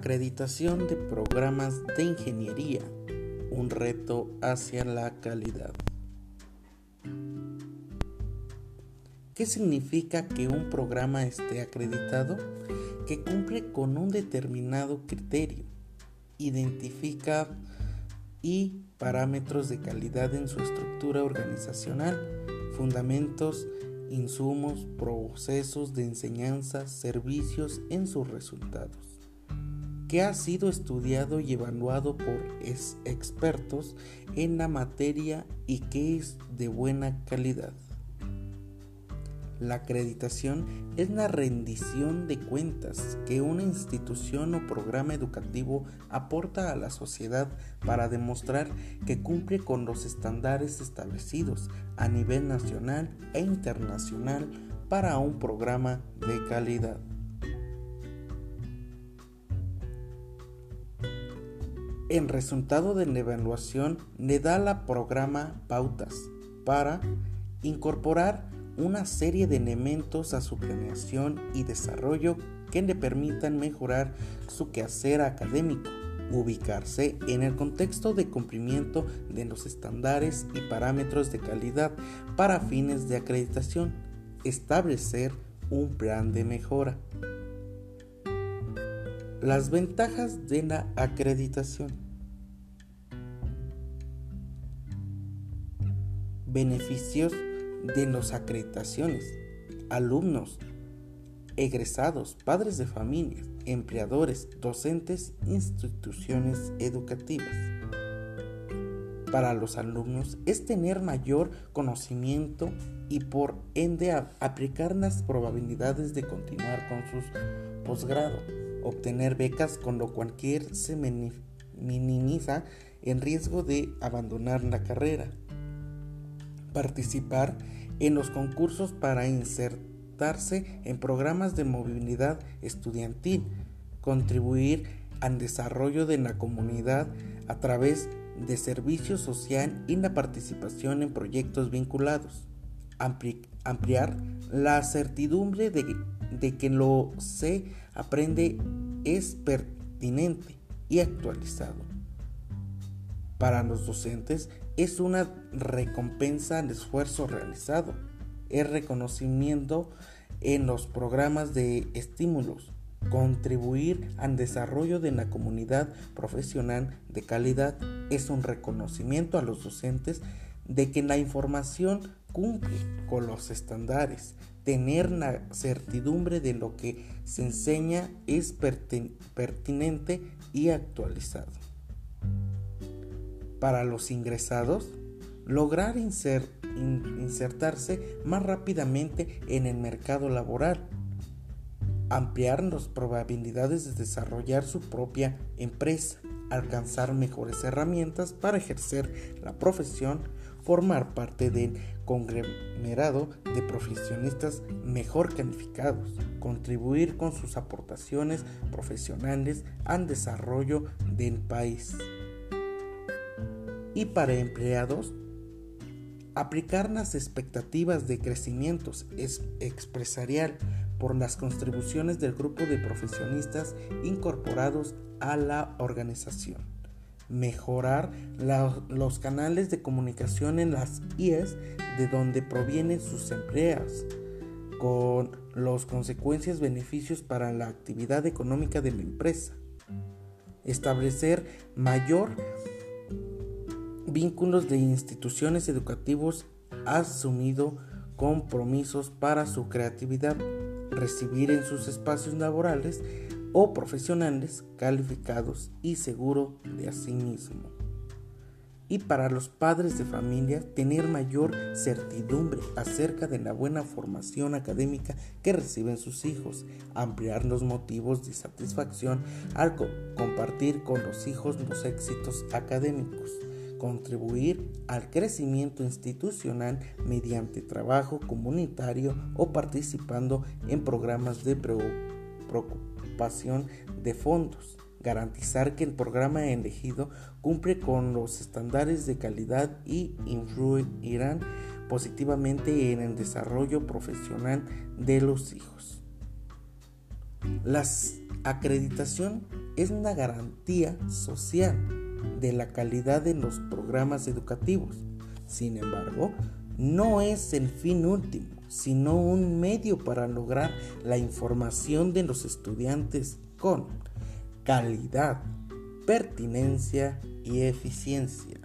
Acreditación de programas de ingeniería, un reto hacia la calidad. ¿Qué significa que un programa esté acreditado? Que cumple con un determinado criterio, identifica y parámetros de calidad en su estructura organizacional, fundamentos, insumos, procesos de enseñanza, servicios en sus resultados que ha sido estudiado y evaluado por expertos en la materia y que es de buena calidad. La acreditación es la rendición de cuentas que una institución o programa educativo aporta a la sociedad para demostrar que cumple con los estándares establecidos a nivel nacional e internacional para un programa de calidad. En resultado de la evaluación le da la programa pautas para incorporar una serie de elementos a su planeación y desarrollo que le permitan mejorar su quehacer académico, ubicarse en el contexto de cumplimiento de los estándares y parámetros de calidad para fines de acreditación, establecer un plan de mejora. Las ventajas de la acreditación. Beneficios de las acreditaciones. Alumnos, egresados, padres de familias, empleadores, docentes, instituciones educativas. Para los alumnos es tener mayor conocimiento y por ende aplicar las probabilidades de continuar con sus posgrado obtener becas con lo cualquier se minimiza el riesgo de abandonar la carrera, participar en los concursos para insertarse en programas de movilidad estudiantil, contribuir al desarrollo de la comunidad a través de servicio social y la participación en proyectos vinculados, ampliar la certidumbre de de que lo se aprende es pertinente y actualizado. Para los docentes es una recompensa al esfuerzo realizado, es reconocimiento en los programas de estímulos, contribuir al desarrollo de la comunidad profesional de calidad, es un reconocimiento a los docentes de que la información cumple con los estándares, tener la certidumbre de lo que se enseña es pertinente y actualizado. Para los ingresados, lograr insertarse más rápidamente en el mercado laboral, ampliar las probabilidades de desarrollar su propia empresa, alcanzar mejores herramientas para ejercer la profesión, formar parte del conglomerado de profesionistas mejor calificados, contribuir con sus aportaciones profesionales al desarrollo del país. Y para empleados, aplicar las expectativas de crecimiento expresarial por las contribuciones del grupo de profesionistas incorporados a la organización mejorar los canales de comunicación en las IES de donde provienen sus empleados, con las consecuencias beneficios para la actividad económica de la empresa. Establecer mayor vínculos de instituciones educativas asumido compromisos para su creatividad, recibir en sus espacios laborales o profesionales calificados y seguro de sí mismo. Y para los padres de familia, tener mayor certidumbre acerca de la buena formación académica que reciben sus hijos, ampliar los motivos de satisfacción al compartir con los hijos los éxitos académicos, contribuir al crecimiento institucional mediante trabajo comunitario o participando en programas de preocupación de fondos, garantizar que el programa elegido cumple con los estándares de calidad y influirán positivamente en el desarrollo profesional de los hijos. La acreditación es una garantía social de la calidad de los programas educativos. Sin embargo, no es el fin último, sino un medio para lograr la información de los estudiantes con calidad, pertinencia y eficiencia.